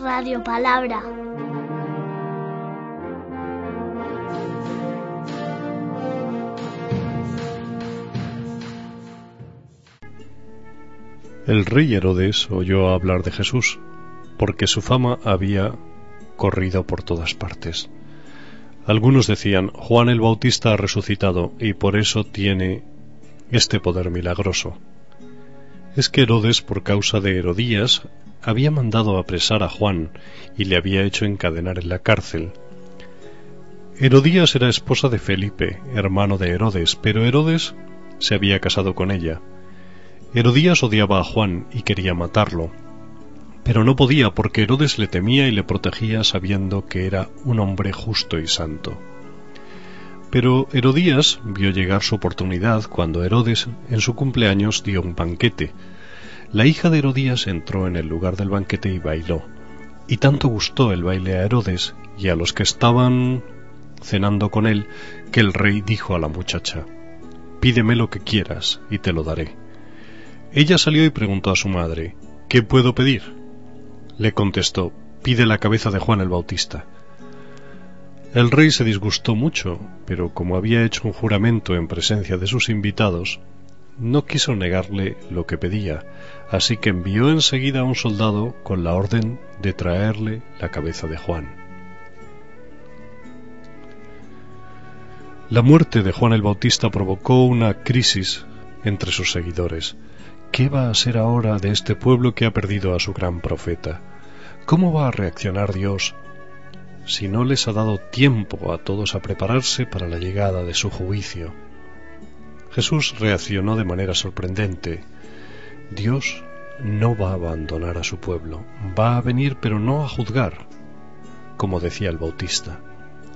Radio Palabra. El rey Herodes oyó hablar de Jesús, porque su fama había corrido por todas partes. Algunos decían, Juan el Bautista ha resucitado y por eso tiene este poder milagroso. Es que Herodes, por causa de Herodías, había mandado apresar a Juan y le había hecho encadenar en la cárcel. Herodías era esposa de Felipe, hermano de Herodes, pero Herodes se había casado con ella. Herodías odiaba a Juan y quería matarlo, pero no podía porque Herodes le temía y le protegía sabiendo que era un hombre justo y santo. Pero Herodías vio llegar su oportunidad cuando Herodes en su cumpleaños dio un banquete. La hija de Herodías entró en el lugar del banquete y bailó. Y tanto gustó el baile a Herodes y a los que estaban cenando con él que el rey dijo a la muchacha, Pídeme lo que quieras y te lo daré. Ella salió y preguntó a su madre, ¿Qué puedo pedir? Le contestó, Pide la cabeza de Juan el Bautista. El rey se disgustó mucho, pero como había hecho un juramento en presencia de sus invitados, no quiso negarle lo que pedía, así que envió enseguida a un soldado con la orden de traerle la cabeza de Juan. La muerte de Juan el Bautista provocó una crisis entre sus seguidores. ¿Qué va a ser ahora de este pueblo que ha perdido a su gran profeta? ¿Cómo va a reaccionar Dios si no les ha dado tiempo a todos a prepararse para la llegada de su juicio. Jesús reaccionó de manera sorprendente. Dios no va a abandonar a su pueblo, va a venir pero no a juzgar, como decía el Bautista.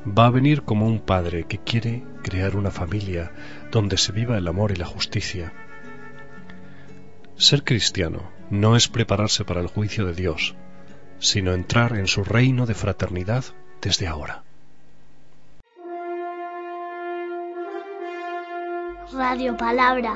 Va a venir como un padre que quiere crear una familia donde se viva el amor y la justicia. Ser cristiano no es prepararse para el juicio de Dios, sino entrar en su reino de fraternidad desde ahora. Radio Palabra.